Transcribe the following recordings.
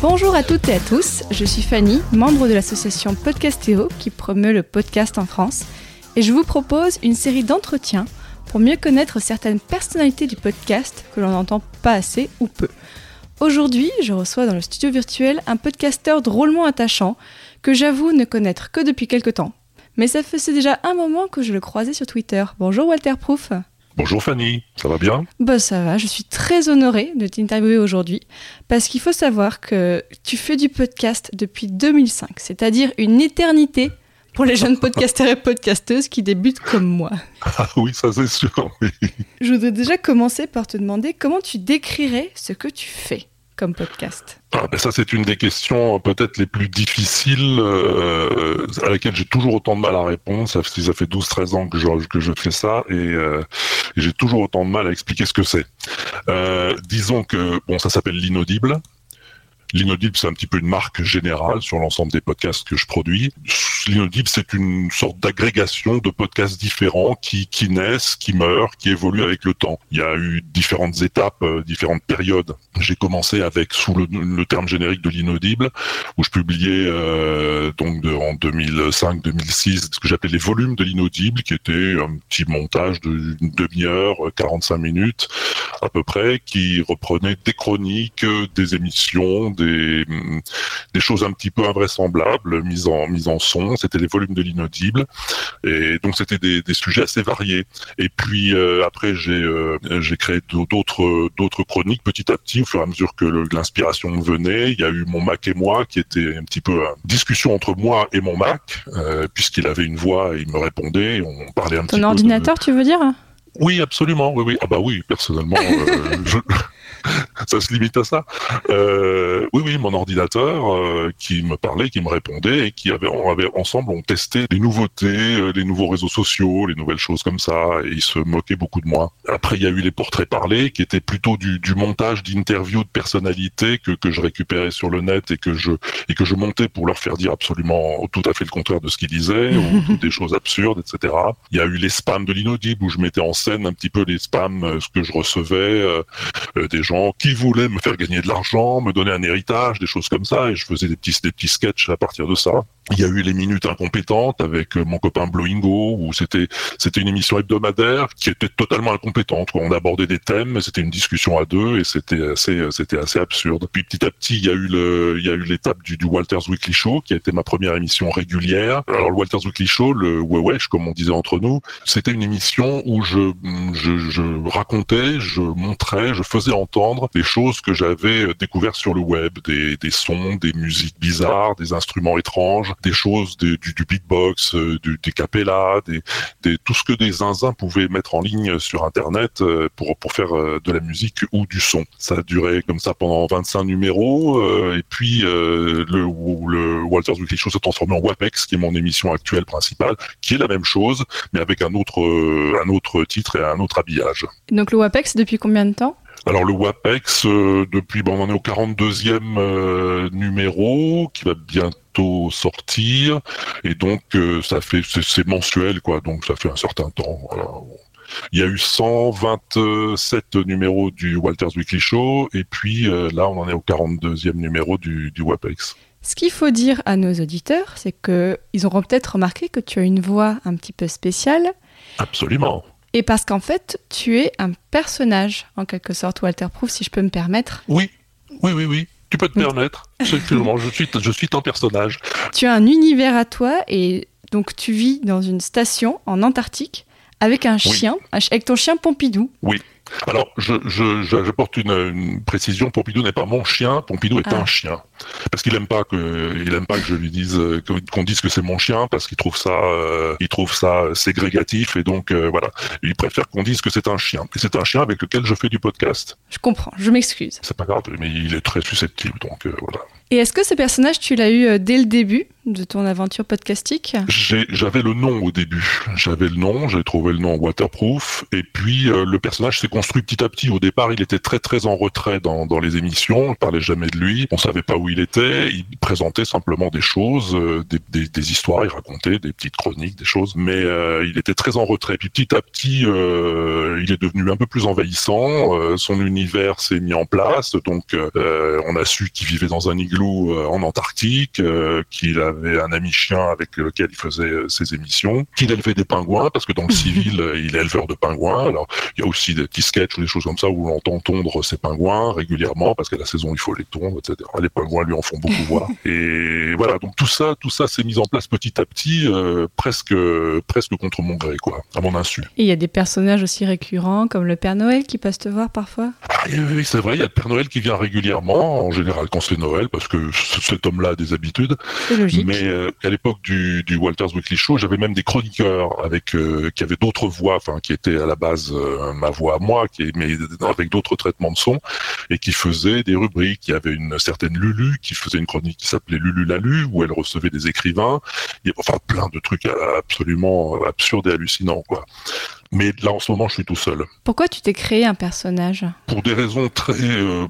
Bonjour à toutes et à tous, je suis Fanny, membre de l'association Podcastéo qui promeut le podcast en France, et je vous propose une série d'entretiens pour mieux connaître certaines personnalités du podcast que l'on n'entend pas assez ou peu. Aujourd'hui, je reçois dans le studio virtuel un podcasteur drôlement attachant que j'avoue ne connaître que depuis quelque temps. Mais ça faisait déjà un moment que je le croisais sur Twitter. Bonjour Walter Proof. Bonjour Fanny, ça va bien Bah ça va, je suis très honorée de t'interviewer aujourd'hui parce qu'il faut savoir que tu fais du podcast depuis 2005, c'est-à-dire une éternité pour les jeunes podcasteurs et podcasteuses qui débutent comme moi. Ah oui, ça c'est sûr. Oui. Je voudrais déjà commencer par te demander comment tu décrirais ce que tu fais comme podcast ah, ben Ça, c'est une des questions peut-être les plus difficiles euh, à laquelle j'ai toujours autant de mal à répondre. Ça, ça fait 12-13 ans que je, que je fais ça et, euh, j'ai toujours autant de mal à expliquer ce que c'est. Euh, disons que bon, ça s'appelle l'inaudible. L'inaudible, c'est un petit peu une marque générale sur l'ensemble des podcasts que je produis. L'inaudible, c'est une sorte d'agrégation de podcasts différents qui, qui naissent, qui meurent, qui évoluent avec le temps. Il y a eu différentes étapes, euh, différentes périodes. J'ai commencé avec sous le, terme générique de l'inaudible, où je publiais euh, donc en 2005-2006 ce que j'appelais les volumes de l'inaudible, qui était un petit montage d'une demi-heure, 45 minutes à peu près, qui reprenait des chroniques, des émissions, des, des choses un petit peu invraisemblables mises en, mises en son. C'était les volumes de l'inaudible. Et donc, c'était des, des, sujets assez variés. Et puis, euh, après, j'ai euh, j'ai créé d'autres d'autres chroniques petit à petit, au fur et à mesure que l'inspiration me venait. Il y a eu mon Mac et moi, qui était un petit peu une discussion entre moi et mon Mac, euh, puisqu'il avait une voix et il me répondait. On parlait un Ton petit ordinateur, peu de... tu veux dire? Oui, absolument. Oui, oui. Ah bah oui, personnellement, euh, je... ça se limite à ça. Euh, oui, oui, mon ordinateur euh, qui me parlait, qui me répondait et qui avait, on avait ensemble, on testait les nouveautés, euh, les nouveaux réseaux sociaux, les nouvelles choses comme ça, et il se moquait beaucoup de moi. Après, il y a eu les portraits parlés, qui étaient plutôt du, du montage d'interviews de personnalités que, que je récupérais sur le net et que je et que je montais pour leur faire dire absolument tout à fait le contraire de ce qu'ils disaient, ou des choses absurdes, etc. Il y a eu les spams de l'inaudible où je mettais en scène un petit peu les spams, ce que je recevais, euh, des gens qui voulaient me faire gagner de l'argent, me donner un héritage, des choses comme ça, et je faisais des petits, des petits sketchs à partir de ça. Il y a eu les minutes incompétentes avec mon copain Blowingo, où c'était c'était une émission hebdomadaire qui était totalement incompétente. On abordait des thèmes, c'était une discussion à deux et c'était assez c'était assez absurde. Puis petit à petit, il y a eu le il y a eu l'étape du, Walters Weekly Show, qui a été ma première émission régulière. Alors le Walters Weekly Show, le wesh comme on disait entre nous, c'était une émission où je, je je racontais, je montrais, je faisais entendre des choses que j'avais découvertes sur le web, des des sons, des musiques bizarres, des instruments étranges des choses du, du, beatbox, euh, du, des capellas, tout ce que des zinzins pouvaient mettre en ligne sur Internet euh, pour, pour faire euh, de la musique ou du son. Ça a duré comme ça pendant 25 numéros, et puis le, Walter's Weekly Show s'est transformé en WAPEX, qui est mon émission actuelle principale, qui est la même chose, mais avec un autre, un autre titre et un autre habillage. Donc le WAPEX, depuis combien de temps? Alors le WAPEX, euh, depuis, bon, on en est au 42e euh, numéro, qui va bientôt sortir, et donc euh, ça fait, c'est mensuel, quoi, donc ça fait un certain temps. Voilà. Il y a eu 127 numéros du Walters Weekly Show, et puis là, on en est au 42e numéro du, du WAPEX. Ce qu'il faut dire à nos auditeurs, c'est qu'ils auront peut-être remarqué que tu as une voix un petit peu spéciale. Absolument. Et parce qu'en fait, tu es un personnage, en quelque sorte, Walter Proof, si je peux me permettre. Oui, oui, oui, oui. Tu peux te permettre. Effectivement, je suis, je suis ton personnage. Tu as un univers à toi et donc tu vis dans une station en Antarctique avec un chien, avec ton chien Pompidou. Oui. Alors, je, je, j'apporte une, une, précision. Pompidou n'est pas mon chien. Pompidou est ah. un chien. Parce qu'il aime pas que, il aime pas que je lui dise qu'on dise que c'est mon chien parce qu'il trouve ça, euh, il trouve ça ségrégatif et donc euh, voilà. Il préfère qu'on dise que c'est un chien. Et c'est un chien avec lequel je fais du podcast. Je comprends. Je m'excuse. C'est pas grave, mais il est très susceptible, donc euh, voilà. Et est-ce que ce personnage, tu l'as eu dès le début? De ton aventure podcastique J'avais le nom au début. J'avais le nom, j'ai trouvé le nom waterproof. Et puis euh, le personnage s'est construit petit à petit. Au départ, il était très très en retrait dans, dans les émissions. On parlait jamais de lui. On savait pas où il était. Il présentait simplement des choses, euh, des, des, des, histoires. Il racontait des petites chroniques, des choses. Mais euh, il était très en retrait. Puis petit à petit, il est devenu un peu plus envahissant. son univers s'est mis en place. Donc on a su qu'il vivait dans un igloo en Antarctique, qu'il avait un ami chien avec lequel il faisait ses émissions, qu'il élevait des pingouins parce que dans le civil, il est éleveur de pingouins. Alors, il y a aussi des petits sketchs ou des choses comme ça où on entend tondre ses pingouins régulièrement parce qu'à la saison, il faut les tondre, etc. Les pingouins lui en font beaucoup voir. Et voilà, donc tout ça, tout ça s'est mis en place petit à petit, euh, presque, presque contre mon gré, quoi, à mon insu. Et il y a des personnages aussi récurrents comme le Père Noël qui passe te voir parfois. Ah, oui, c'est vrai, il y a le Père Noël qui vient régulièrement, en général quand c'est Noël, parce que cet homme-là a des habitudes. C'est logique. Mais euh, à l'époque du, du Walters Weekly Show, j'avais même des chroniqueurs avec euh, qui avaient d'autres voix, enfin qui étaient à la base euh, ma voix à moi, qui mais avec d'autres traitements de son et qui faisaient des rubriques. Il y avait une certaine Lulu qui faisait une chronique qui s'appelait Lulu Lalu où elle recevait des écrivains. Il y avait, enfin plein de trucs absolument absurdes et hallucinants quoi. Mais là, en ce moment, je suis tout seul. Pourquoi tu t'es créé un personnage? Pour des raisons très euh,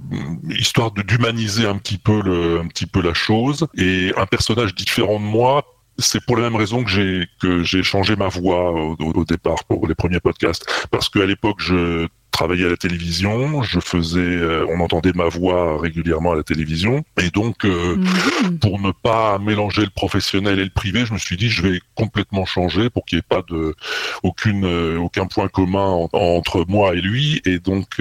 histoire de d'humaniser un petit peu le, un petit peu la chose. Et un personnage différent de moi c'est pour la même raison que j'ai que j'ai changé ma voix au, au, départ pour les premiers podcasts. Parce qu'à l'époque je travaillais à la télévision, je faisais, euh, on entendait ma voix régulièrement à la télévision, et donc euh, mmh. pour ne pas mélanger le professionnel et le privé, je me suis dit je vais complètement changer pour qu'il n'y ait pas de aucune euh, aucun point commun en, entre moi et lui, et donc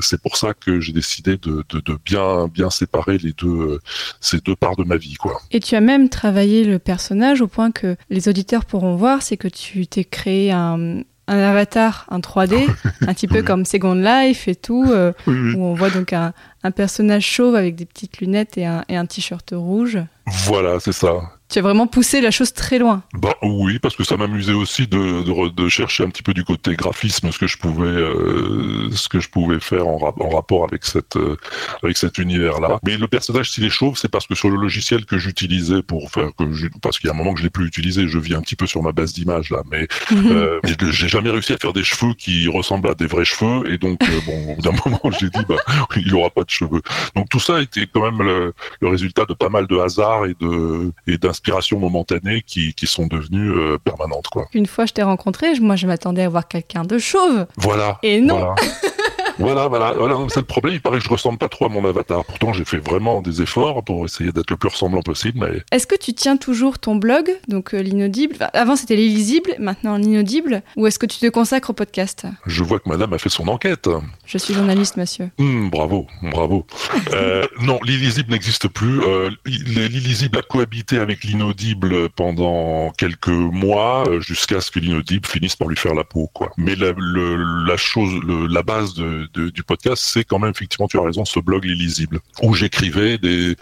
c'est pour ça que j'ai décidé de, de, de, bien bien séparer les deux ces deux parts de ma vie quoi. Et tu as même travaillé le personnage au point que les auditeurs pourront voir, c'est que tu t'es créé un un avatar, un 3D, un petit peu comme Second Life et tout, euh, oui, oui. où on voit donc un, un, personnage chauve avec des petites lunettes et un, et un t-shirt rouge. Voilà, c'est ça. Tu as vraiment poussé la chose très loin. Bah oui, parce que ça m'amusait aussi de, de, de, chercher un petit peu du côté graphisme ce que je pouvais, euh, ce que je pouvais faire en, rap en rapport avec cette, euh, avec cet univers-là. Mais le personnage s'il est chauve, c'est parce que sur le logiciel que j'utilisais pour faire que je, parce qu'il y a un moment que je l'ai plus utilisé, je vis un petit peu sur ma base d'image là, mais -hmm. euh, j'ai jamais réussi à faire des cheveux qui ressemblent à des vrais cheveux, et donc euh, bon, d'un moment j'ai dit bah il aura pas de cheveux. Donc tout ça était quand même le, le résultat de pas mal de hasard et de et d'inspiration momentanée qui, qui sont devenues euh, permanentes quoi. Une fois je t'ai rencontré, moi je m'attendais à voir quelqu'un de chauve. Voilà. Et non. Voilà. Voilà, voilà, voilà c'est le problème. Il paraît que je ressemble pas trop à mon avatar. Pourtant, j'ai fait vraiment des efforts pour essayer d'être le plus ressemblant possible. Mais... Est-ce que tu tiens toujours ton blog, donc euh, l'inaudible? Enfin, Avant, c'était l'illisible, maintenant l'inaudible. Ou est-ce que tu te consacres au podcast? Je vois que madame a fait son enquête. Je suis journaliste, monsieur. Mmh, bravo, bravo. euh, non, l'illisible n'existe plus. Euh, l'illisible a cohabité avec l'inaudible pendant quelques mois, euh, jusqu'à ce que l'inaudible finisse par lui faire la peau, quoi. Mais la, le, la chose, le, la base de, du podcast, c'est quand même effectivement, tu as raison, ce blog l'illisible, où j'écrivais des,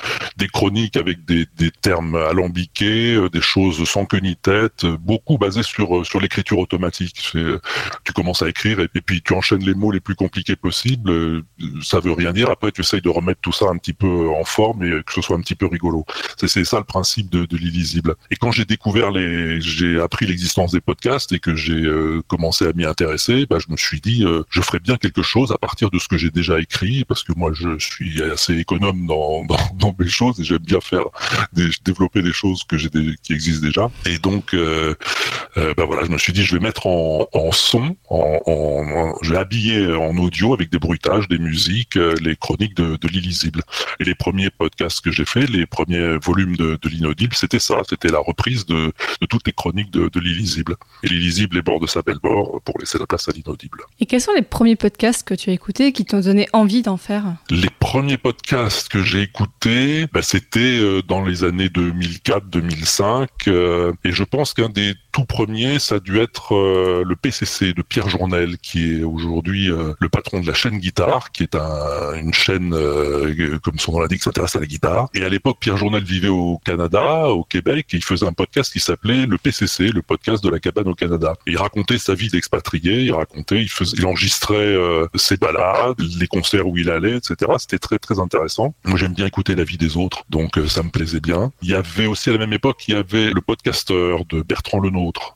chroniques avec des, termes alambiqués, euh, des choses sans queue ni tête, beaucoup basées sur sur l'écriture automatique. Tu commences à écrire et, puis tu enchaînes les mots les plus compliqués possibles. Ça veut rien dire. Après, tu essayes de remettre tout ça un petit peu en forme et que ce soit un petit peu rigolo. C'est ça le principe de, l'illisible. Et quand j'ai découvert les, j'ai appris l'existence des podcasts et que j'ai euh, commencé à m'y intéresser, bah, je me suis dit, euh, je ferais bien quelque chose à partir de ce que j'ai déjà écrit, parce que moi je suis assez économe dans, dans, dans mes choses et j'aime bien faire des, développer des choses que j'ai qui existent déjà. Et donc, euh, euh, ben voilà, je me suis dit je vais mettre en, en son, en, en, je vais habiller en audio avec des bruitages, des musiques, euh, les chroniques de, de l'illisible. Et les premiers podcasts que j'ai fait, les premiers volumes de, de l'inaudible, c'était ça, c'était la reprise de, de, toutes les chroniques de, de l'illisible. Et l'illisible est bord de sa belle bord pour laisser la place à l'inaudible. Et quels sont les premiers podcasts que tu as écoutés qui t'ont donné envie d'en faire? Les premiers podcasts que j'ai écoutés, bah, c'était euh, dans les années 2004-2005, euh, et je pense qu'un des tout premiers premier, ça a dû être euh, le PCC de Pierre Journel, qui est aujourd'hui euh, le patron de la chaîne Guitare, qui est un, une chaîne, euh, comme son nom l'indique, s'intéresse à la guitare. Et à l'époque, Pierre Journel vivait au Canada, au Québec, et il faisait un podcast qui s'appelait le PCC, le podcast de la cabane au Canada. Et il racontait sa vie d'expatrié, il racontait, il, faisait, il enregistrait ses balades, les concerts où il allait, etc. C'était très très intéressant. Moi, j'aime bien écouter la vie des autres, donc ça me plaisait bien. Il y avait aussi à la même époque, il y avait le podcasteur de Bertrand Lenôtre,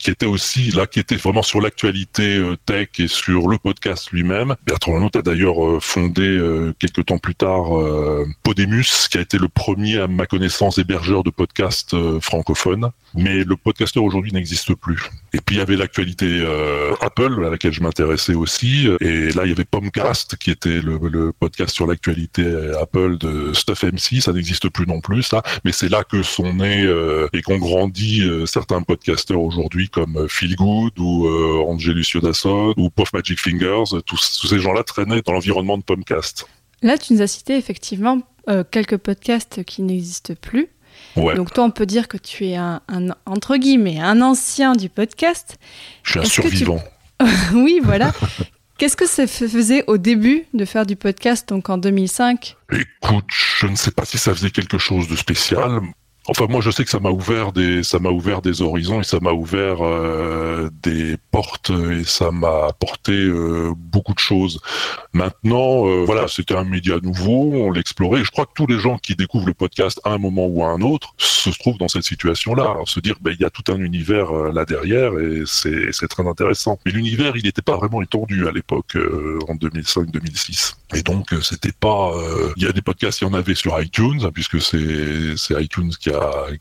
qui était aussi là, qui était vraiment sur l'actualité euh, tech et sur le podcast lui-même. Bertrand Lenôtre a d'ailleurs euh, fondé euh, quelques temps plus tard Podemus, qui a été le premier, à ma connaissance, hébergeur de podcasts francophones. Mais le podcasteur aujourd'hui n'existe plus. Et puis il y avait l'actualité Apple, à laquelle je m'intéressais aussi. Et là, il y avait Pomcast, qui était le, le podcast sur l'actualité Apple de Stuff MC. Ça n'existe plus non plus, ça. Mais c'est là que sont nés et qu'ont grandi certains podcasteurs aujourd'hui comme euh, Phil Good ou euh, Angelus Dasson ou Puff Magic Fingers, tous, ces gens-là traînaient dans l'environnement de Pomcast. Là, tu nous as cité effectivement euh, quelques podcasts qui n'existent plus. Donc toi, on peut dire que tu es un, entre guillemets un ancien du podcast. Je suis un survivant. oui, voilà. Qu'est-ce que ça faisait au début de faire du podcast, donc en 2005 Écoute, je ne sais pas si ça faisait quelque chose de spécial. Enfin, moi, je sais que ça m'a ouvert des, ça m'a ouvert des horizons et ça m'a ouvert euh, des portes et ça m'a apporté euh, beaucoup de choses. Maintenant, euh, voilà, c'était un média nouveau, on l'explorait. Je crois que tous les gens qui découvrent le podcast à un moment ou à un autre se trouvent dans cette situation-là, se dire, ben, il y a tout un univers là derrière et c'est, très intéressant. Mais l'univers, il n'était pas vraiment étendu à l'époque, en 2005-2006. Et donc, c'était pas, il y a des podcasts, il y en avait sur iTunes, hein, puisque c'est iTunes qui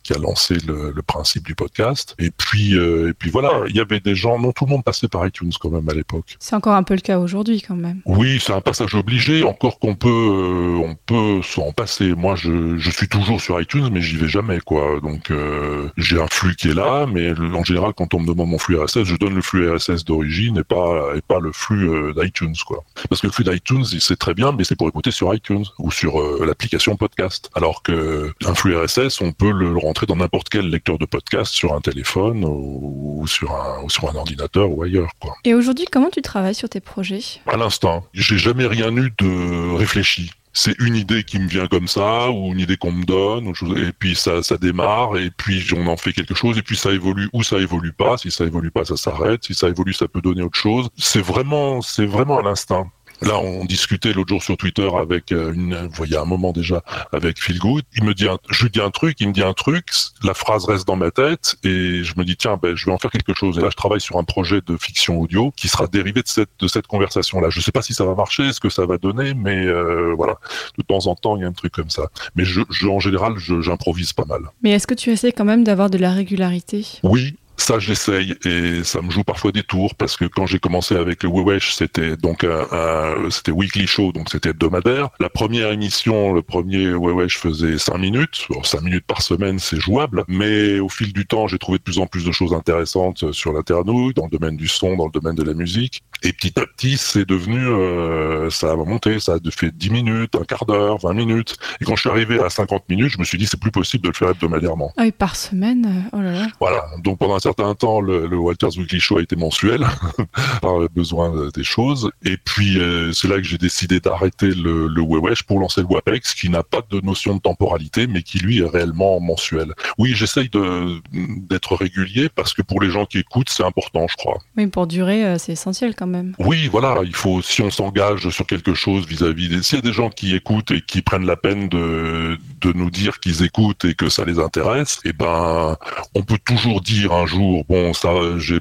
qui a, lancé le, principe du podcast. Et puis, euh, et puis voilà, il y avait des gens, non tout le monde passait par iTunes quand même à l'époque. C'est encore un peu le cas aujourd'hui quand même. Oui, c'est un passage obligé, encore qu'on peut, euh, on peut s'en passer. Moi, je, je, suis toujours sur iTunes, mais j'y vais jamais, quoi. Donc, euh, j'ai un flux qui est là, mais en général, quand on me demande mon flux RSS, je donne le flux RSS d'origine et pas, et pas le flux d'iTunes, quoi. Parce que le flux d'iTunes, c'est très bien, mais c'est pour écouter sur iTunes ou sur l'application podcast. Alors que un flux RSS, on le, rentrer dans n'importe quel lecteur de podcast sur un téléphone ou, sur, un, sur un ordinateur ou ailleurs. Quoi. Et aujourd'hui, comment tu travailles sur tes projets? À l'instant, j'ai jamais rien eu de réfléchi. C'est une idée qui me vient comme ça ou une idée qu'on me donne et puis ça ça démarre et puis on en fait quelque chose et puis ça évolue ou ça évolue pas. Si ça évolue pas ça s'arrête. Si ça évolue ça peut donner autre chose. C'est vraiment c'est vraiment à l'instinct Là, on discutait l'autre jour sur Twitter avec euh, une, y a un moment déjà, avec Phil Good. Il me dit, je lui dis un truc, il me dit un truc, la phrase reste dans ma tête et je me dis tiens, ben je vais en faire quelque chose. Et là, je travaille sur un projet de fiction audio qui sera dérivé de cette de cette conversation-là. Je sais pas si ça va marcher, ce que ça va donner, mais euh, voilà, de temps en temps, il y a un truc comme ça. Mais je, je en général, j'improvise pas mal. Mais est-ce que tu essaies quand même d'avoir de la régularité? Oui, ça, j'essaye et ça me joue parfois des tours parce que quand j'ai commencé avec le Wewesh, c'était donc un, c'était weekly show, donc c'était hebdomadaire. La première émission, le premier Wewesh faisait 5 minutes. 5 minutes par semaine, c'est jouable. Mais au fil du temps, j'ai trouvé de plus en plus de choses intéressantes sur l'internet, dans le domaine du son, dans le domaine de la musique. Et petit à petit, c'est devenu, euh, ça a monté, ça a fait 10 minutes, un quart d'heure, 20 minutes. Et quand je suis arrivé à 50 minutes, je me suis dit, c'est plus possible de le faire hebdomadairement. Ah oui, par semaine, euh, oh là là. Voilà. Donc pendant un certain temps, le, le Walters Weekly Show a été mensuel par le besoin des choses. Et puis euh, c'est là que j'ai décidé d'arrêter le, le Wewesh pour lancer le WAPEX, qui n'a pas de notion de temporalité, mais qui lui est réellement mensuel. Oui, j'essaye de d'être régulier parce que pour les gens qui écoutent, c'est important, je crois. Oui, pour durer, euh, c'est essentiel quand même. Oui, voilà, il faut si on s'engage sur quelque chose vis-à-vis des s'il y a des gens qui écoutent et qui prennent la peine de de nous dire qu'ils écoutent et que ça les intéresse, eh ben on peut toujours dire un jour bon ça, j'ai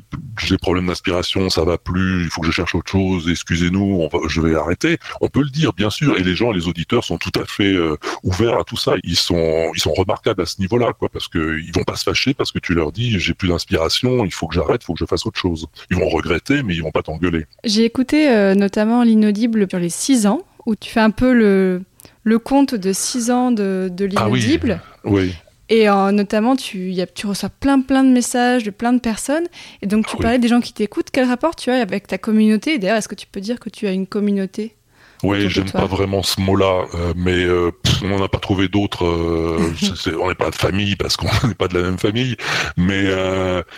des problèmes d'inspiration, ça va plus, il faut que je cherche autre chose, excusez-nous, je vais arrêter. On peut le dire, bien sûr, et les gens, les auditeurs sont tout à fait euh, ouverts à tout ça. Ils sont, ils sont remarquables à ce niveau-là, quoi, parce que ils vont pas se fâcher parce que tu leur dis, j'ai plus d'inspiration, il faut que j'arrête, il faut que je fasse autre chose. Ils vont regretter, mais ils vont pas t'engueuler. J'ai écouté euh, notamment l'inaudible sur les 6 ans, où tu fais un peu le, le compte de 6 ans de, de ah l'inaudible. oui. Et euh, notamment, tu, y a, tu reçois plein, plein de messages de plein de personnes. Et donc, tu parlais des gens qui t'écoutent. Quel rapport tu as avec ta communauté? D'ailleurs, est-ce que tu peux dire que tu as une communauté? Oui, j'aime pas vraiment ce mot-là, euh, mais euh, on n'en a pas trouvé d'autres. Euh, on n'est pas de famille parce qu'on n'est pas de la même famille, mais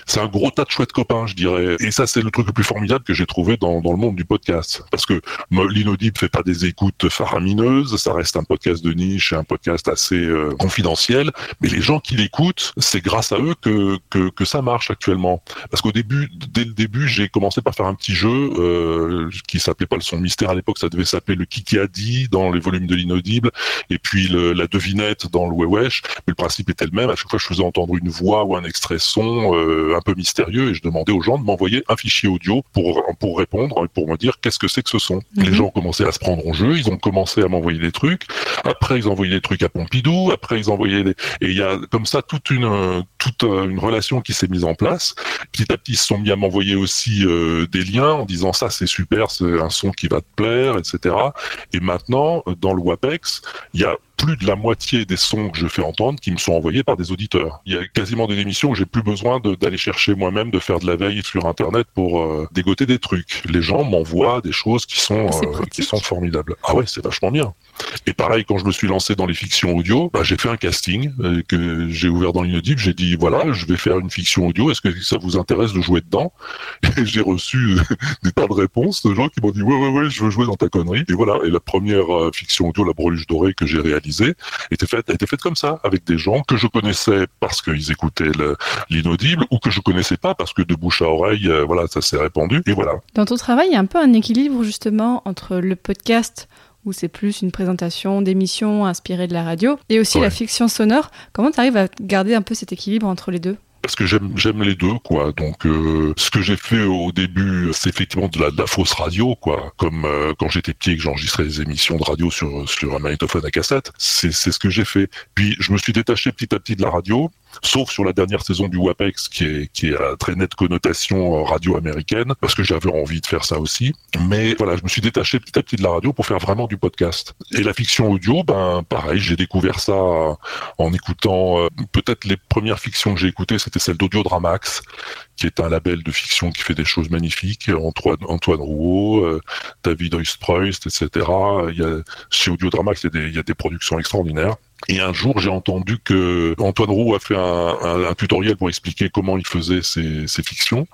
c'est un gros tas de chouettes copains, je dirais. Et ça, c'est le truc le plus formidable que j'ai trouvé dans, dans le monde du podcast, parce que l'inaudible fait pas des écoutes faramineuses, ça reste un podcast de niche, un podcast assez confidentiel, mais les gens qui l'écoutent, c'est grâce à eux que, que, que ça marche actuellement. Parce qu'au début, dès le début, j'ai commencé par faire un petit jeu qui s'appelait pas le son mystère à l'époque, ça devait s'appeler le Kiki a dit dans les volumes de l'inaudible, et puis la devinette dans le Wewesh. Mais le principe était le même. À chaque fois, je faisais entendre une voix ou un extrait son euh, un peu mystérieux, et je demandais aux gens de m'envoyer un fichier audio pour pour répondre et pour me dire qu'est-ce que c'est que ce son. Les mhm. gens ont commencé à se prendre en jeu, ils ont commencé à m'envoyer des trucs. Après, ils envoyaient des trucs à Pompidou. Après, ils envoyaient des... et il y a comme ça toute une toute une relation qui s'est mise en place. Petit à petit, ils se sont mis à m'envoyer aussi euh, des liens en disant ça c'est super, c'est un son qui va te plaire, etc. Et maintenant, dans le WAPEX, il y a plus de la moitié des sons que je fais entendre qui me sont envoyés par des auditeurs. Il y a quasiment des émissions où j'ai plus besoin d'aller chercher moi-même, de faire de la veille sur Internet pour euh, dégoter des trucs. Les gens m'envoient des choses qui sont euh, qui sont formidables. Ah ouais, c'est vachement bien. Et pareil, quand je me suis lancé dans les fictions audio, bah, j'ai fait un casting euh, que j'ai ouvert dans l'inaudible. J'ai dit voilà, je vais faire une fiction audio. Est-ce que ça vous intéresse de jouer dedans? Et j'ai reçu des tas de réponses de gens qui m'ont dit ouais ouais ouais, je veux jouer dans ta connerie. Et voilà. Et la première fiction audio, la Breluche dorée que j'ai réalisée était faite, faite comme ça, avec des gens que je connaissais parce qu'ils écoutaient l'inaudible ou que je connaissais pas parce que de bouche à oreille, euh, voilà, ça s'est répandu et voilà. Dans ton travail, il y a un peu un équilibre justement entre le podcast où c'est plus une présentation d'émissions inspirées de la radio, et aussi la fiction sonore. Comment tu arrives à garder un peu cet équilibre entre les deux? Parce que j'aime j'aime les deux quoi. Donc euh, ce que j'ai fait au début, c'est effectivement de la, de fausse radio quoi. Comme euh, quand j'étais petit et que j'enregistrais des émissions de radio sur sur un magnétophone à cassette, c'est c'est ce que j'ai fait. Puis je me suis détaché petit à petit de la radio sauf sur la dernière saison du WAPEX qui est qui est très nette connotation euh, radio américaine parce que j'avais envie de faire ça aussi. Mais voilà je me suis détaché petit à petit de la radio pour faire vraiment du podcast. Et la fiction audio ben pareil j'ai découvert ça en écoutant euh, peut-être les premières fictions que j'ai écoutées c'était celle d'Audiodramax qui est un label de fiction qui fait des choses magnifiques Antoine Antoine Rouault euh, David Oistpreust etc il y a chez Audiodramax il y a des il y a des productions extraordinaires et un jour, j'ai entendu que Antoine Roux a fait un, tutoriel pour expliquer comment il faisait ses, fictions.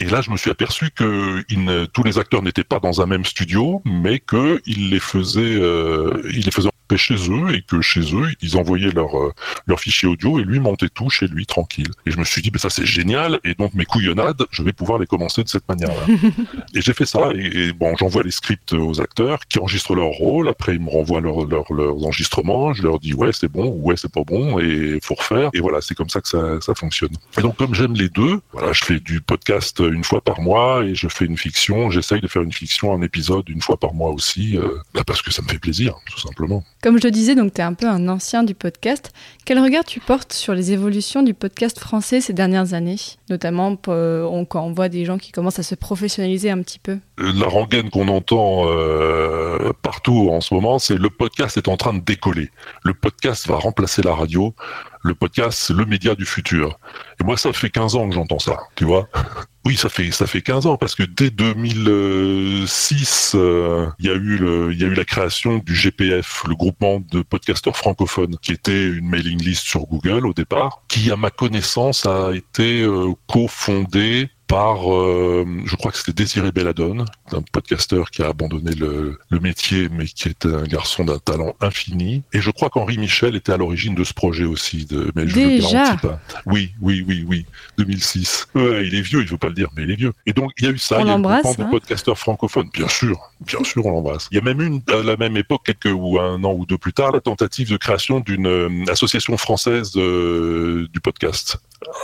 Et là, je me suis aperçu que tous les acteurs n'étaient pas dans un même studio, mais qu'il les faisait, euh, les chez eux et que chez eux, ils envoyaient leur, euh, leur fichier audio et lui montait tout chez lui tranquille. Et je me suis dit, ben ça c'est génial et donc mes couillonnades, je vais pouvoir les commencer de cette manière-là. et j'ai fait ça et, bon, j'envoie les scripts aux acteurs qui enregistrent leur rôle. Après, ils me renvoient leur, leur, leurs enregistrements. Je leur dis ouais c'est bon, ouais c'est pas bon et faut refaire. Et voilà, c'est comme ça que ça, ça fonctionne. Et donc comme j'aime les deux, voilà, je fais du podcast une fois par mois et je fais une fiction. J'essaye de faire une fiction, un épisode une fois par mois aussi, euh, bah, parce que ça me fait plaisir, tout simplement. Comme je le disais, donc tu es un peu un ancien du podcast. Quel regard tu portes sur les évolutions du podcast français ces dernières années? Notamment euh, quand on voit des gens qui commencent à se professionnaliser un petit peu. Euh, la rengaine qu'on entend euh, partout en ce moment, c'est le podcast est en train de décoller. Le podcast va remplacer la radio. Le podcast, le média du futur. Et moi, ça fait 15 ans que j'entends ça, tu vois Oui, ça fait ça fait 15 ans parce que dès 2006, euh, il y a eu le, il y a eu la création du GPF, le groupement de podcasteurs francophones, qui était une mailing list sur Google au départ, qui à ma connaissance a été euh, cofondé par, euh, je crois que c'était Désiré Belladone, un podcasteur qui a abandonné le, le, métier, mais qui est un garçon d'un talent infini. Et je crois qu'Henri Michel était à l'origine de ce projet aussi. De, mais je Déjà pas. Oui, oui, oui, oui. 2006. Ouais, il est vieux, il veut pas le dire, mais il est vieux. Et donc, il y a eu ça. On il y a eu hein. podcasteurs francophones. Bien sûr, bien sûr, on l'embrasse. Il y a même eu, à la même époque, quelques ou un an ou deux plus tard, la tentative de création d'une euh, association française euh, du podcast.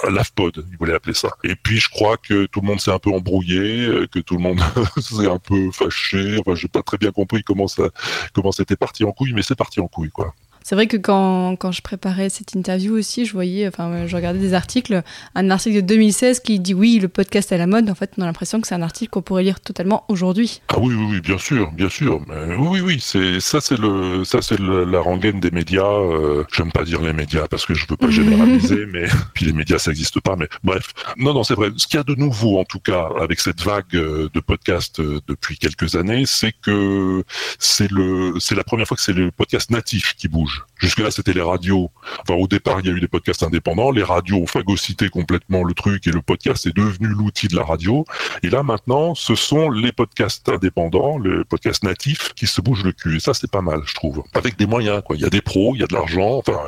l'AFPOD, il voulait appeler ça. Et puis je crois que tout le monde s'est un peu embrouillé, euh, que tout le monde s'est un peu fâché. Enfin, j'ai pas très bien compris comment ça, comment c'était parti en couille, mais c'est parti en couille, quoi. C'est vrai que quand, quand, je préparais cette interview aussi, je voyais, enfin, je regardais des articles, un article de 2016 qui dit oui, le podcast est à la mode. En fait, on a l'impression que c'est un article qu'on pourrait lire totalement aujourd'hui. Ah oui, oui, oui, bien sûr, bien sûr. Mais oui, oui, c'est ça, c'est le, ça, c'est la rengaine des médias. Euh, J'aime pas dire les médias parce que je veux pas généraliser, mais puis les médias, ça n'existe pas. Mais bref, non, non, c'est vrai. Ce qu'il y a de nouveau, en tout cas, avec cette vague euh, de podcasts euh, depuis quelques années, c'est que c'est le, c'est la première fois que c'est le podcast natif qui bouge. rouge. Jusque-là, c'était les radios. Enfin, au départ, il y a eu des podcasts indépendants. Les radios ont phagocyté complètement le truc et le podcast est devenu l'outil de la radio. Et là, maintenant, ce sont les podcasts indépendants, les podcasts natifs qui se bougent le cul. Et ça, c'est pas mal, je trouve. Avec des moyens, quoi. Il y a des pros, il y a de l'argent. Enfin,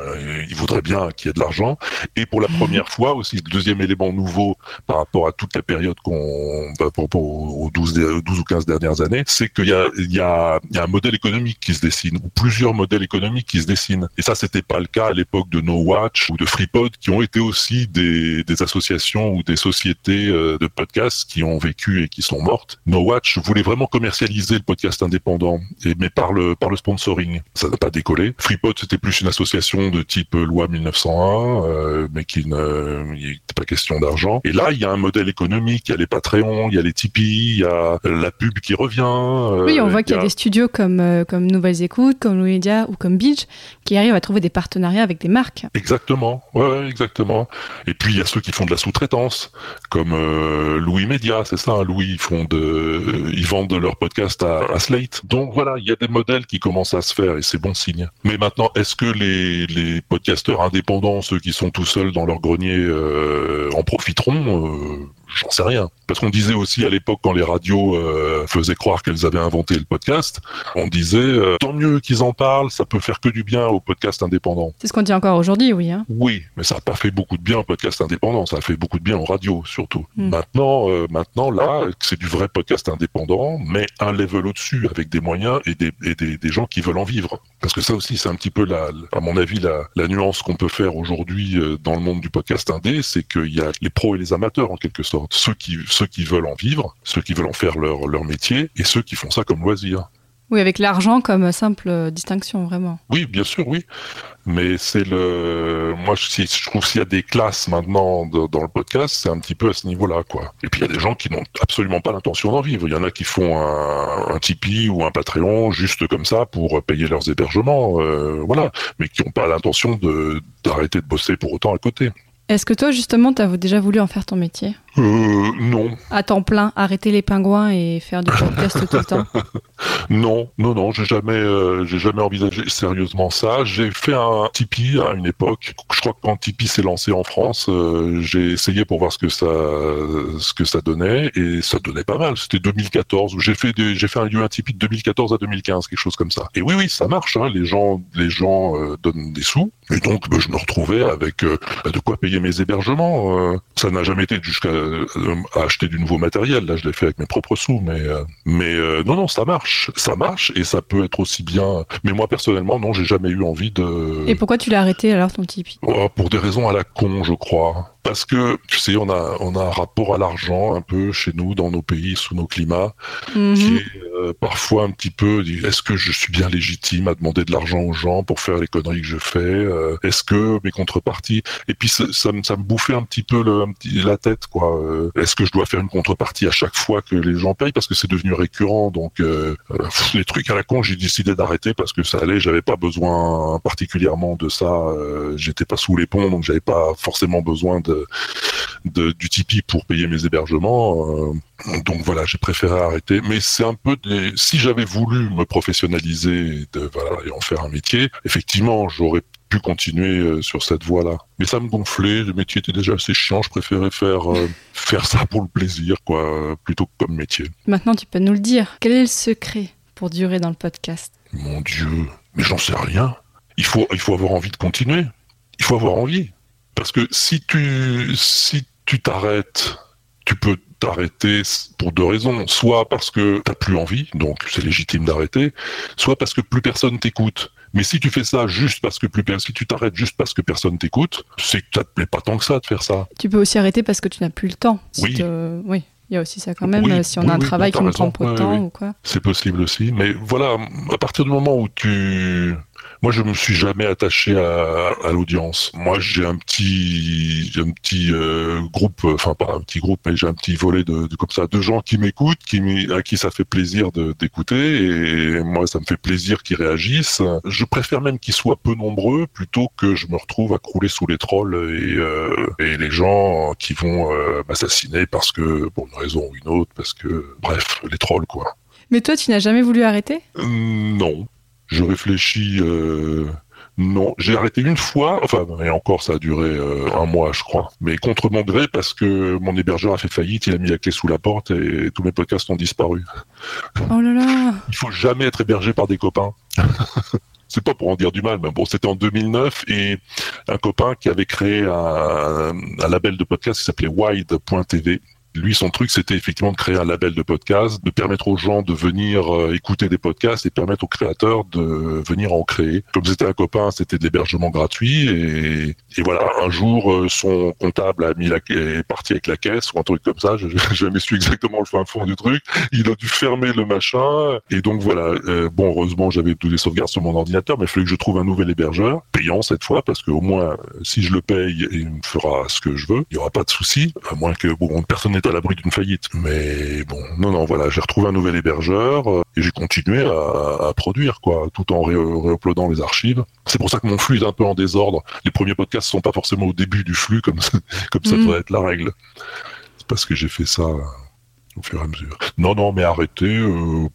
il voudrait bien qu'il y ait de l'argent. Et pour la mhm. première fois aussi, le deuxième élément nouveau par rapport à toute la période qu'on, bah, pour, aux 12, 12 ou 15 dernières années, c'est qu'il y a, il y a, il y a un modèle économique qui se dessine, ou plusieurs modèles économiques qui se dessinent et ça, c'était pas le cas à l'époque de No Watch ou de FreePod, qui ont été aussi des, des associations ou des sociétés euh, de podcasts qui ont vécu et qui sont mortes. No Watch voulait vraiment commercialiser le podcast indépendant, et, mais par le, par le sponsoring. Ça n'a pas décollé. FreePod, c'était plus une association de type loi 1901, euh, mais qui ne, il n'était pas question d'argent. Et là, il y a un modèle économique, il y a les Patreons, il y a les Tipeee, il y a la pub qui revient. Euh, oui, on voit qu'il y, a des studios comme, comme Nouvelles Écoutes, comme Louis ou comme Beach qui arrivent à trouver des partenariats avec des marques. Exactement, ouais, exactement. Et puis il y a ceux qui font de la sous-traitance, comme euh, Louis Média, c'est ça. Hein, Louis, ils font de, ils vendent leur podcast à, Slate. Donc voilà, il y a des modèles qui commencent à se faire et c'est bon signe. Mais maintenant, est-ce que les, les podcasteurs indépendants, ceux qui sont tout seuls dans leur grenier, euh, en profiteront euh, J'en sais rien. Parce qu'on disait aussi à l'époque, quand les radios euh, faisaient croire qu'elles avaient inventé le podcast, on disait euh, tant mieux qu'ils en parlent, ça peut faire que du bien au podcast indépendant. C'est ce qu'on dit encore aujourd'hui, oui. Hein. Oui, mais ça n'a pas fait beaucoup de bien au podcast indépendant, ça a fait beaucoup de bien aux radios surtout. Hmm. Maintenant, euh, maintenant là, c'est du vrai podcast indépendant, mais un level au-dessus, avec des moyens et, des, et des, des, gens qui veulent en vivre. Parce que ça aussi, c'est un petit peu, la, à mon avis, la, la nuance qu'on peut faire aujourd'hui dans le monde du podcast indé, c'est qu'il y a les pros et les amateurs en quelque sorte ceux qui, ceux qui veulent en vivre, ceux qui veulent en faire leur, leur métier, et ceux qui font ça comme loisir. Oui, avec l'argent comme simple distinction, vraiment. Oui, bien sûr, oui. Mais c'est le, moi, je, je trouve s'il y a des classes maintenant dans le podcast, c'est un petit peu à ce niveau-là, quoi. Et puis il y a des gens qui n'ont absolument pas l'intention d'en vivre. Il y en a qui font un, un, Tipeee ou un Patreon juste comme ça pour payer leurs hébergements, euh, voilà. Mais qui n'ont pas l'intention de d'arrêter de bosser pour autant à côté. Est-ce que toi, justement, tu as déjà voulu en faire ton métier? Euh, Non. À temps plein, arrêter les pingouins et faire du podcast tout le temps? Non, non, non, j'ai jamais, euh, j'ai jamais envisagé sérieusement ça. J'ai fait un Tipeee à une époque. Je crois que quand Tipeee s'est lancé en France, euh, j'ai essayé pour voir ce que ça, ce que ça donnait et ça donnait pas mal. C'était 2014 où j'ai fait, j'ai fait un, un Tipeee de 2014 à 2015, quelque chose comme ça. Et oui, oui, ça marche. Hein. Les gens, les gens euh, donnent des sous. Et donc, bah, je me retrouvais avec bah, de quoi payer mes hébergements. ça n'a jamais été jusqu'à acheter du nouveau matériel. Là, je l'ai fait avec mes propres sous, mais, mais non, non, ça marche ça marche et ça peut être aussi bien. Mais moi personnellement, non, j'ai jamais eu envie de. Et pourquoi tu l'as arrêté alors ton Tipeee? Oh, Pour des raisons à la con, je crois parce que tu sais, on a on a un rapport à l'argent un peu chez nous dans nos pays sous nos climats mhm. qui est euh, parfois un petit peu est-ce que je suis bien légitime à demander de l'argent aux gens pour faire les conneries que je fais euh, Est-ce que mes contreparties et puis ça, ça, me ça me bouffait un petit peu le, un petit, la tête quoi. Euh, est-ce que je dois faire une contrepartie à chaque fois que les gens payent parce que c'est devenu récurrent donc les trucs à la con j'ai décidé d'arrêter parce que ça allait j'avais pas besoin particulièrement de ça j'étais pas sous les ponts donc j'avais pas forcément besoin de de, du Tipeee pour payer mes hébergements. Euh, donc voilà, j'ai préféré arrêter. Mais c'est un peu des... si j'avais voulu me professionnaliser de, voilà, et en faire un métier, effectivement, j'aurais pu continuer euh, sur cette voie-là. Mais ça me gonflait, le métier était déjà assez chiant, je préférais faire, euh, faire ça pour le plaisir, quoi, plutôt que comme métier. Maintenant, tu peux nous le dire. Quel est le secret pour durer dans le podcast? Mon Dieu, mais j'en sais rien. Il faut, il faut avoir envie de continuer. Il faut avoir envie. Parce que si tu si tu t'arrêtes, tu peux t'arrêter pour deux raisons. Soit parce que t'as plus envie, donc c'est légitime d'arrêter, soit parce que plus personne t'écoute. Mais si tu fais ça juste parce que plus si tu t'arrêtes juste parce que personne t'écoute, c'est que ça te plaît pas tant que ça de faire ça. Tu peux aussi arrêter parce que tu n'as plus le temps. oui. oui. Il y a aussi ça quand même, si on a un travail qui nous prend pas de temps ou quoi. C'est possible aussi, mais voilà, à partir du moment où tu Moi, je me suis jamais attaché à, à l'audience. Moi, j'ai un petit, un petit euh, groupe, enfin pas un petit groupe, mais j'ai un petit volet de, de, comme ça, de gens qui m'écoutent, qui à qui ça fait plaisir d'écouter, et moi, ça me fait plaisir qu'ils réagissent. Je préfère même qu'ils soient peu nombreux plutôt que je me retrouve à crouler sous les trolls et, euh, et les gens qui vont euh, m'assassiner parce que pour une raison ou une autre, parce que bref, les trolls quoi. Mais toi, tu n'as jamais voulu arrêter? Non, je réfléchis. Euh, non, j'ai arrêté une fois, enfin, et encore, ça a duré euh, un mois, je crois. Mais contre mon gré, parce que mon hébergeur a fait faillite, il a mis la clé sous la porte et tous mes podcasts ont disparu. Oh là là Il faut jamais être hébergé par des copains. c'est pas pour en dire du mal, mais bon, c'était en 2009 et un copain qui avait créé un, un label de podcast qui s'appelait Wide.tv lui, son truc, c'était effectivement de créer un label de podcast, de permettre aux gens de venir euh, écouter des podcasts et permettre aux créateurs de venir en créer. Comme c'était un copain, c'était de l'hébergement gratuit et, voilà. Un jour, euh, son comptable a mis la est parti avec la caisse ou un truc comme ça. Je jamais su exactement le fin fond du truc. Il a dû fermer le machin et donc voilà. Euh, bon, heureusement, j'avais tous les sauvegardes sur mon ordinateur, mais il fallait que je trouve un nouvel hébergeur payant cette fois parce qu'au moins, si je le paye, il me fera ce que je veux. Il y aura pas de souci, à moins que bon, personne à l'abri d'une faillite. Mais bon, non, non, voilà, j'ai retrouvé un nouvel hébergeur euh, et j'ai continué à, produire, quoi, tout en ré réuploadant les archives. C'est pour ça que mon flux est un peu en désordre. Les premiers podcasts sont pas forcément au début du flux, comme ça, comme ça mm. devrait être la règle. C'est parce que j'ai fait ça au fur et à mesure. Non, non, mais arrêter. Euh,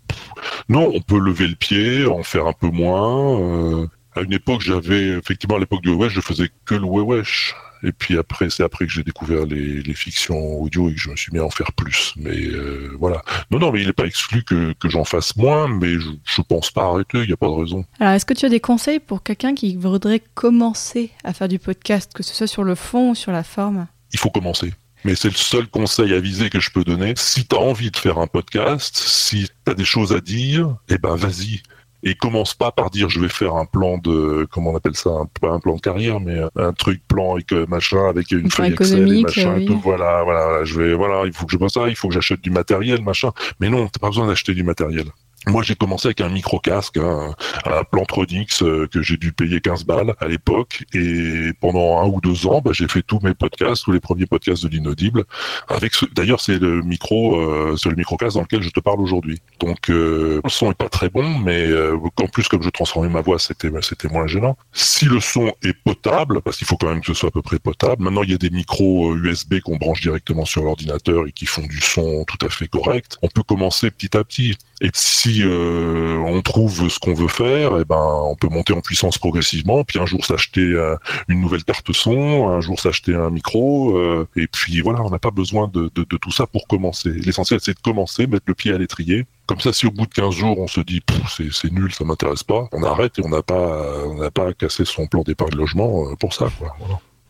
non, on peut lever le pied, en faire un peu moins. Euh, à une époque, j'avais effectivement à l'époque du Wesh, je faisais que le Wesh. Et puis après, c'est après que j'ai découvert les, les, fictions audio et que je me suis mis à en faire plus. Mais euh, voilà. Non, non, mais il n'est pas exclu que, que j'en fasse moins, mais je, je pense pas arrêter. Il n'y a pas de raison. Alors, est-ce que tu as des conseils pour quelqu'un qui voudrait commencer à faire du podcast, que ce soit sur le fond ou sur la forme? Il faut commencer mais c'est le seul conseil avisé que je peux donner. Si tu as envie de faire un podcast, si tu as des choses à dire, eh ben vas-y et commence pas par dire je vais faire un plan de comment on appelle ça un, pas un plan de carrière mais un truc plan avec euh, machin avec une feuille Excel et machin tout, voilà voilà je vais voilà il faut que je fasse ça il faut que j'achète du matériel machin. Mais non t'as pas besoin d'acheter du matériel moi, j'ai commencé avec un micro-casque, hein, un Plantronix euh, que j'ai dû payer 15 balles à l'époque. Et pendant un ou deux ans, bah, j'ai fait tous mes podcasts, tous les premiers podcasts de l'inaudible. Avec ce... D'ailleurs, c'est le micro, euh, c'est le micro-casque dans lequel je te parle aujourd'hui. Donc, euh, le son est pas très bon, mais euh, en plus, comme je transformais ma voix, c'était c'était moins gênant. Si le son est potable, parce qu'il faut quand même que ce soit à peu près potable. Maintenant, il y a des micros USB qu'on branche directement sur l'ordinateur et qui font du son tout à fait correct. On peut commencer petit à petit. Et si euh, on trouve ce qu'on veut faire, et eh ben on peut monter en puissance progressivement, puis un jour s'acheter euh, une nouvelle carte son, un jour s'acheter un micro, euh, et puis voilà, on n'a pas besoin de, de, tout ça pour commencer. L'essentiel c'est de commencer, mettre le pied à l'étrier. Comme ça, si au bout de 15 jours on se dit c'est nul, ça m'intéresse pas, on arrête et on n'a pas on n'a pas cassé son plan d'épargne logement pour ça.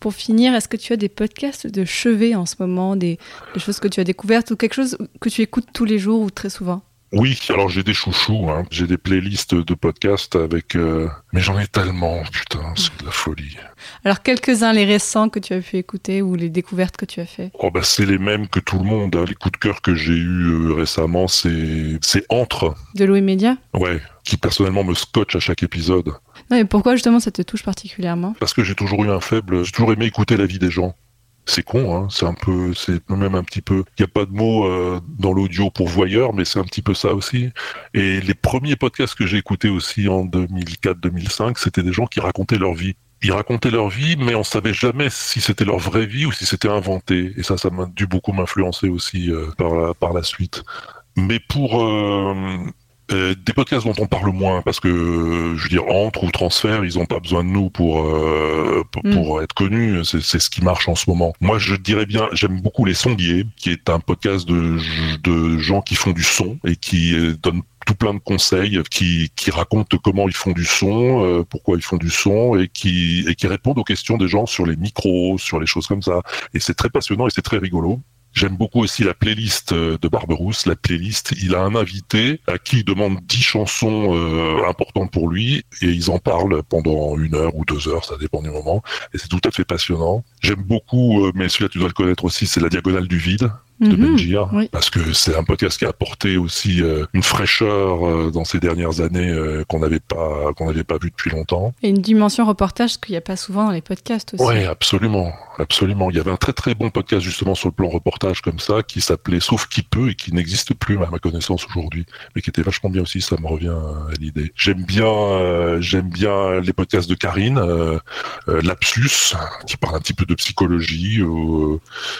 Pour finir, est-ce que tu as des podcasts de chevet en ce moment, des, des, choses que tu as découvertes ou quelque chose que tu écoutes tous les jours ou très souvent? Oui, alors j'ai des chouchous, hein. j'ai des playlists de podcasts avec... Euh, mais j'en ai tellement, putain, c'est de la folie. Alors quelques-uns, les récents que tu as pu écouter ou les découvertes que tu as fait? Oh bah c'est les mêmes que tout le monde. Hein. Les coups de cœur que j'ai eus euh, récemment, c'est c'est Entre. De Louis Média? Ouais, qui personnellement me scotche à chaque épisode. Non mais pourquoi justement ça te touche particulièrement? Parce que j'ai toujours eu un faible, j'ai toujours aimé écouter la vie des gens c'est con, hein, c'est un peu, c'est même un petit peu. Il n'y a pas de mot euh, dans l'audio pour voyeur, mais c'est un petit peu ça aussi. Et les premiers podcasts que j'ai écoutés aussi en 2004-2005, c'était des gens qui racontaient leur vie. Ils racontaient leur vie, mais on savait jamais si c'était leur vraie vie ou si c'était inventé. Et ça, ça m'a dû beaucoup m'influencer aussi euh, par, la, suite. Mais pour euh, euh, des podcasts dont on parle moins parce que je veux dire entre ou transfert ils n'ont pas besoin de nous pour euh, pour, mm. être connus c'est ce qui marche en ce moment moi je dirais bien j'aime beaucoup les sondiers qui est un podcast de de gens qui font du son et qui euh, donnent tout plein de conseils qui, qui racontent comment ils font du son, pourquoi ils font du son et qui, et qui répondent aux questions des gens sur les micros, sur les choses comme ça. Et c'est très passionnant et c'est très rigolo. J'aime beaucoup aussi la playlist euh, de Barberousse. La playlist, il a un invité à qui il demande dix chansons euh, importantes pour lui et ils en parlent pendant une heure ou deux heures, ça dépend du moment. Et c'est tout à fait passionnant. J'aime beaucoup, euh, mais celui-là tu dois le connaître aussi, c'est La Diagonale du Vide de Benjir, oui. parce que c'est un podcast qui a apporté aussi euh, une fraîcheur euh, dans ces dernières années euh, qu'on n'avait pas qu'on n'avait pas vu depuis longtemps. Et une dimension reportage, ce qu'il n'y a pas souvent dans les podcasts aussi. Ouais, absolument, absolument. Il y avait un très très bon podcast justement sur le plan reportage comme ça qui s'appelait Sauf qui peut et qui n'existe plus à ma connaissance aujourd'hui, mais qui était vachement bien aussi. Ça me revient à l'idée. J'aime bien, j'aime bien les podcasts de Karine, Lapsus, qui parle un petit peu de psychologie.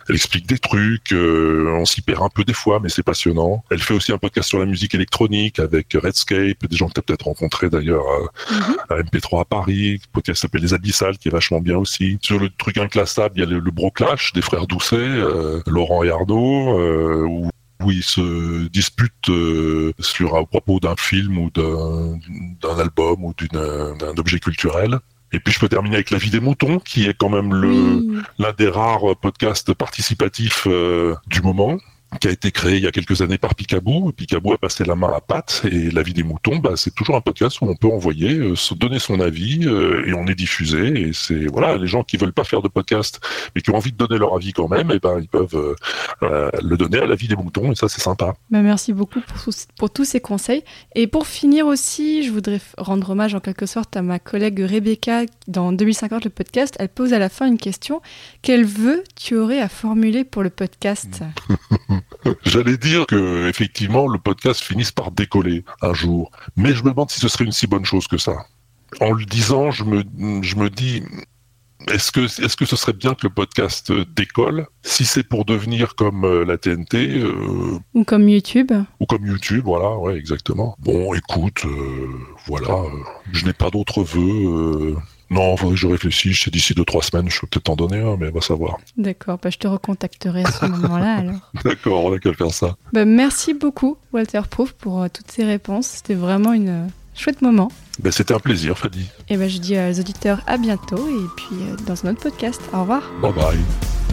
elle explique des trucs. Euh, on s'y perd un peu des fois, mais c'est passionnant. Elle fait aussi un podcast sur la musique électronique avec Redscape, des gens que tu as peut-être rencontrés d'ailleurs à- Mhm. à MP3 à Paris, un podcast s'appelle Les Abyssales, qui est vachement bien aussi. Sur le truc inclassable, il y a le, le Broclash des frères Doucet, euh, Laurent et Arnaud, euh, où, où ils se disputent euh, sur à propos d'un film ou d'un album ou d'un objet culturel. Et puis je peux terminer avec La vie des moutons, qui est quand même le Oui. l'un des rares podcasts participatifs euh, du moment qui a été créé il y a quelques années par Picaboo. Picaboo a passé la main à Pat et La vie des moutons, bah, c'est toujours un podcast où on peut envoyer, euh, se donner son avis euh, et on est diffusé. Et c'est voilà, les gens qui veulent pas faire de podcast mais qui ont envie de donner leur avis quand même, et ben ils peuvent euh, le donner à La vie des moutons et ça c'est sympa. Bah, merci beaucoup pour, tous- pour tous ces conseils. Et pour finir aussi, je voudrais rendre hommage en quelque sorte à ma collègue Rebecca dans 2050 le podcast. Elle pose à la fin une question. Quel vœu tu aurais à formuler pour le podcast? J'allais dire que effectivement le podcast finisse par décoller un jour, mais je me demande si ce serait une si bonne chose que ça. En le disant, je me, je me dis, est-ce que, est-ce que ce serait bien que le podcast euh, décolle? Si c'est pour devenir comme euh, la TNT euh, Ou comme YouTube ou comme YouTube, voilà, ouais, exactement. Bon, écoute, euh, voilà, je n'ai pas d'autres vœux. Non, faudrait que je réfléchisse. C'est d'ici deux trois semaines, je peux peut-être t'en donner un, mais on va savoir. D'accord, bah, je te recontacterai à ce moment-là alors. D'accord, on a qu'à faire ça. Bah, merci beaucoup Walter Proof pour euh, toutes ces réponses. C'était vraiment une euh, chouette moment. Ben, c'était un plaisir, Fadi. Et ben je dis aux auditeurs à bientôt et puis euh, dans un autre podcast. Au revoir. Bye bye.